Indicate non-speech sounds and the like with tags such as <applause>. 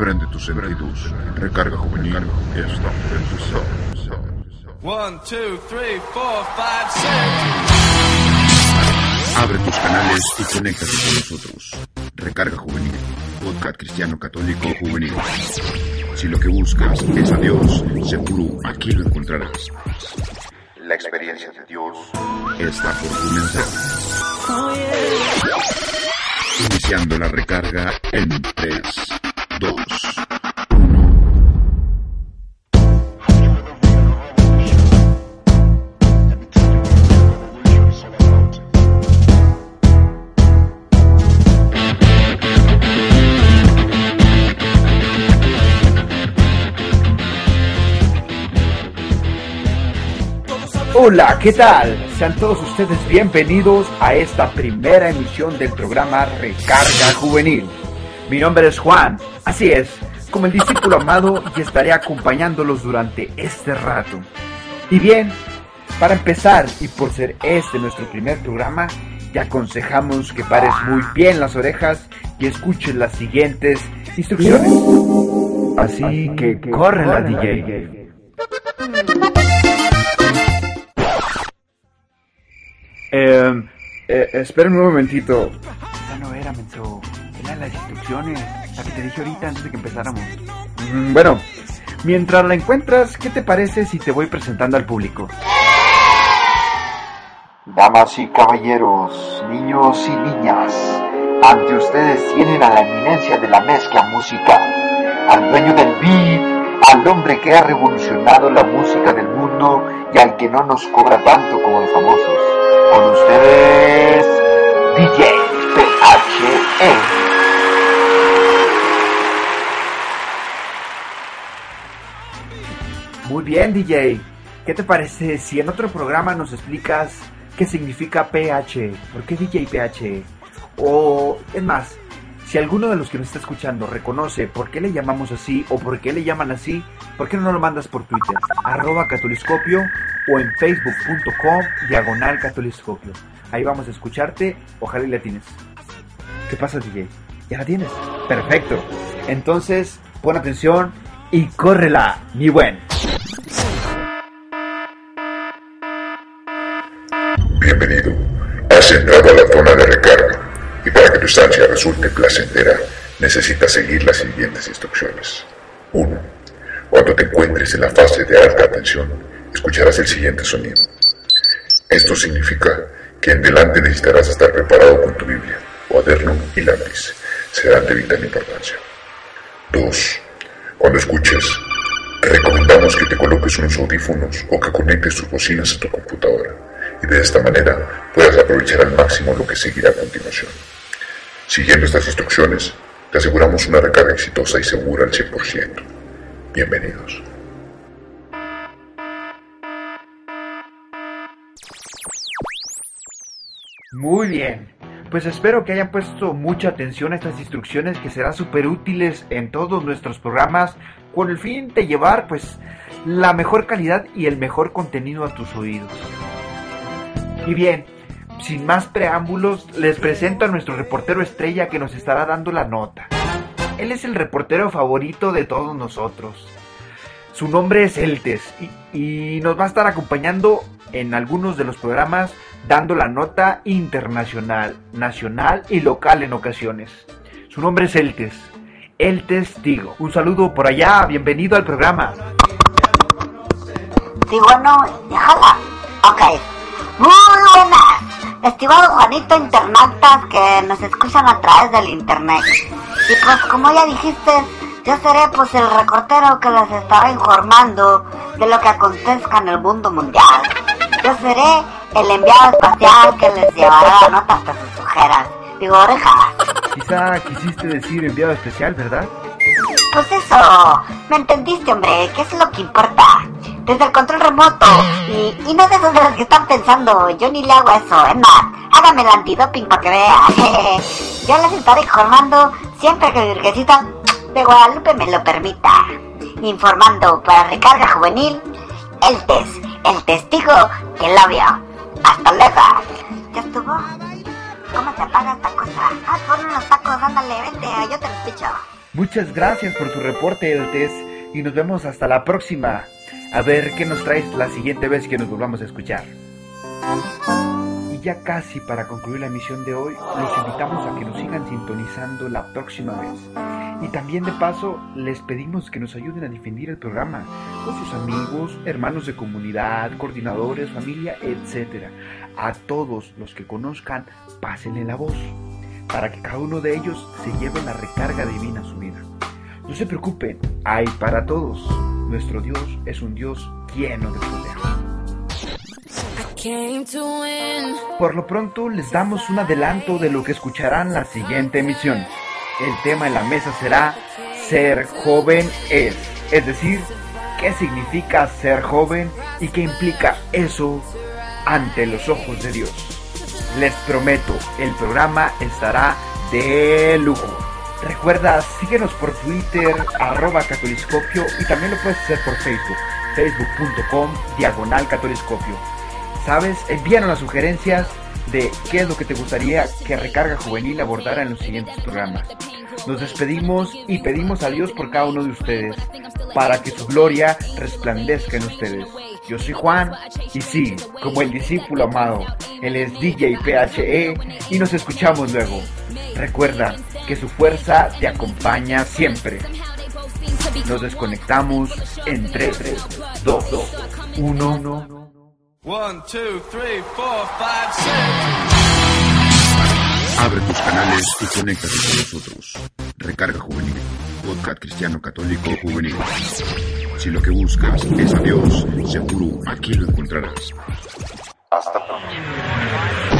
Prende tus sentidos. Recarga juvenil. Está empezar. One, two, three, four, five, six. Abre tus canales y conéctate con nosotros. Recarga juvenil. Podcast cristiano católico juvenil. Si lo que buscas es a Dios, seguro aquí lo encontrarás. La experiencia de Dios está por comenzar. Iniciando la recarga en 3, 2, 1. Hola, ¿qué tal? Sean todos ustedes bienvenidos a esta primera emisión del programa Recarga Juvenil. Mi nombre es Juan, así es, como el discípulo amado y estaré acompañándolos durante este rato. Y bien, para empezar y por ser este nuestro primer programa, te aconsejamos que pares muy bien las orejas y escuches las siguientes instrucciones. Así que corre la DJ. Eh, eh, espera un momentito. Esa no era, Menso. Las instrucciones. La que te dije ahorita antes de que empezáramos. Mm, bueno, mientras la encuentras, ¿qué te parece si te voy presentando al público? Damas y caballeros, niños y niñas, ante ustedes tienen a la eminencia de la mezcla musical, al dueño del beat, al hombre que ha revolucionado la música del mundo y al que no nos cobra tanto como los famosos. Con ustedes, DJ PHE. Bien, DJ. ¿Qué te parece si en otro programa nos explicas qué significa PH? ¿Por qué DJ PH? O, es más, si alguno de los que nos está escuchando reconoce por qué le llamamos así o por qué le llaman así, ¿por qué no lo mandas por Twitter? Arroba catoliscopio o en facebook.com diagonal catoliscopio. Ahí vamos a escucharte, ojalá y la tienes. ¿Qué pasa, DJ? ¿Ya la tienes? Perfecto. Entonces, pon atención y córrela, mi buen. Bienvenido. Has entrado a la zona de recarga y para que tu estancia resulte placentera necesitas seguir las siguientes instrucciones. 1. Cuando te encuentres en la fase de alta tensión, escucharás el siguiente sonido. Esto significa que en delante necesitarás estar preparado con tu Biblia, cuaderno y lápiz. Serán de vital importancia. 2. Cuando escuches, te recomendamos que te coloques unos audífonos o que conectes tus bocinas a tu computadora y de esta manera puedas aprovechar al máximo lo que seguirá a continuación. Siguiendo estas instrucciones, te aseguramos una recarga exitosa y segura al 100%. Bienvenidos. Muy bien. Pues espero que hayan puesto mucha atención a estas instrucciones que serán súper útiles en todos nuestros programas con el fin de llevar pues la mejor calidad y el mejor contenido a tus oídos. Y bien, sin más preámbulos, les presento a nuestro reportero estrella que nos estará dando la nota. Él es el reportero favorito de todos nosotros. Su nombre es Eltes y, nos va a estar acompañando en algunos de los programas dando la nota internacional, nacional y local en ocasiones. Su nombre es Eltes. El Testigo. Un saludo por allá, bienvenido al programa. Sí, bueno. Ok. Estimados Juanito internautas que nos escuchan a través del internet. Y pues como ya dijiste, yo seré pues el recortero que les estará informando de lo que acontezca en el mundo mundial. Yo seré el enviado espacial que les llevará la nota hasta sus ojeras. Digo, orejas. Quizá quisiste decir enviado especial, ¿verdad? Pues eso, ¿me entendiste, hombre? ¿Qué es lo que importa? Desde el control remoto. Y, no de esos de los que están pensando, yo ni le hago eso. Es más, hágame el antidoping para que vea. <laughs> yo les estaré informando siempre que Virgencita de Guadalupe me lo permita. Informando para Recarga Juvenil, el test, el testigo que lo vio. Hasta luego. ¿Ya estuvo? ¿Cómo se apaga esta cosa? Ah, fueron los tacos, ándale, vente, yo te los picho. Muchas gracias por tu reporte, Eltes, y nos vemos hasta la próxima. A ver qué nos traes la siguiente vez que nos volvamos a escuchar. Y ya casi para concluir la emisión de hoy, los invitamos a que nos sigan sintonizando la próxima vez. Y también de paso, les pedimos que nos ayuden a difundir el programa con sus amigos, hermanos de comunidad, coordinadores, familia, etc. A todos los que conozcan, pásenle la voz, para que cada uno de ellos se lleve la recarga divina a su vida. No se preocupen, hay para todos. Nuestro Dios es un Dios lleno de poder. Por lo pronto les damos un adelanto de lo que escucharán la siguiente emisión. El tema en la mesa será ser joven es, es decir, qué significa ser joven y qué implica eso ante los ojos de Dios. Les prometo, el programa estará de lujo. Recuerda, síguenos por Twitter, arroba catoliscopio y también lo puedes hacer por Facebook, facebook.com, diagonal catoliscopio. ¿Sabes? Envíanos las sugerencias de qué es lo que te gustaría que Recarga Juvenil abordara en los siguientes programas. Nos despedimos y pedimos a Dios por cada uno de ustedes, para que su gloria resplandezca en ustedes. Yo soy Juan y sí, como el discípulo amado, él es DJ PHE y nos escuchamos luego. Recuerda que su fuerza te acompaña siempre. Nos desconectamos en 3, 2, 1. 1, 2, 3, 4, 5, 6. Abre tus canales y conéctate con nosotros. Recarga Juvenil, podcast cristiano católico juvenil. Si lo que buscas es a Dios, seguro aquí lo encontrarás. Hasta pronto.